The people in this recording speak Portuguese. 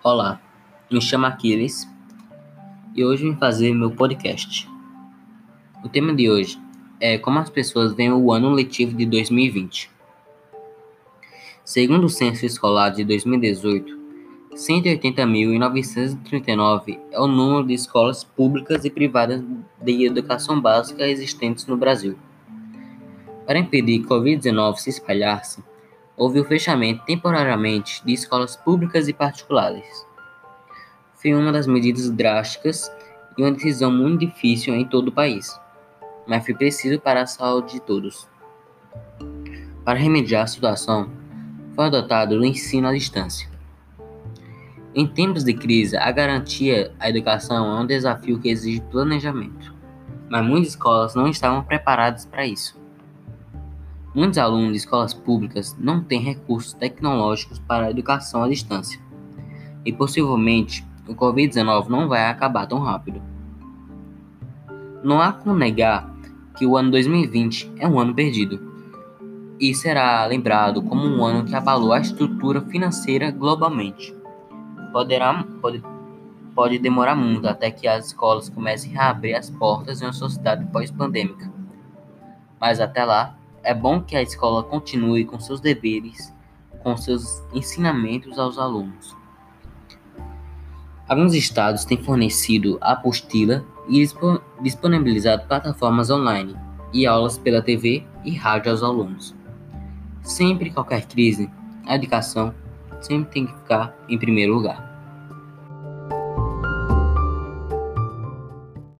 Olá, me chamo Aquiles e hoje vim fazer meu podcast. O tema de hoje é como as pessoas veem o ano letivo de 2020. Segundo o censo escolar de 2018, 180.939 é o número de escolas públicas e privadas de educação básica existentes no Brasil. Para impedir que a Covid-19 se espalhasse, houve o fechamento temporariamente de escolas públicas e particulares. Foi uma das medidas drásticas e uma decisão muito difícil em todo o país, mas foi preciso para a saúde de todos. Para remediar a situação, foi adotado o ensino à distância. Em tempos de crise, a garantia à educação é um desafio que exige planejamento, mas muitas escolas não estavam preparadas para isso. Muitos alunos de escolas públicas não têm recursos tecnológicos para a educação à distância, e possivelmente o Covid-19 não vai acabar tão rápido. Não há como negar que o ano 2020 é um ano perdido, e será lembrado como um ano que abalou a estrutura financeira globalmente. Poderá, pode, pode demorar muito até que as escolas comecem a abrir as portas em uma sociedade pós-pandêmica. Mas até lá, é bom que a escola continue com seus deveres, com seus ensinamentos aos alunos. Alguns estados têm fornecido apostila e disponibilizado plataformas online e aulas pela TV e rádio aos alunos. Sempre qualquer crise, a educação sempre tem que ficar em primeiro lugar.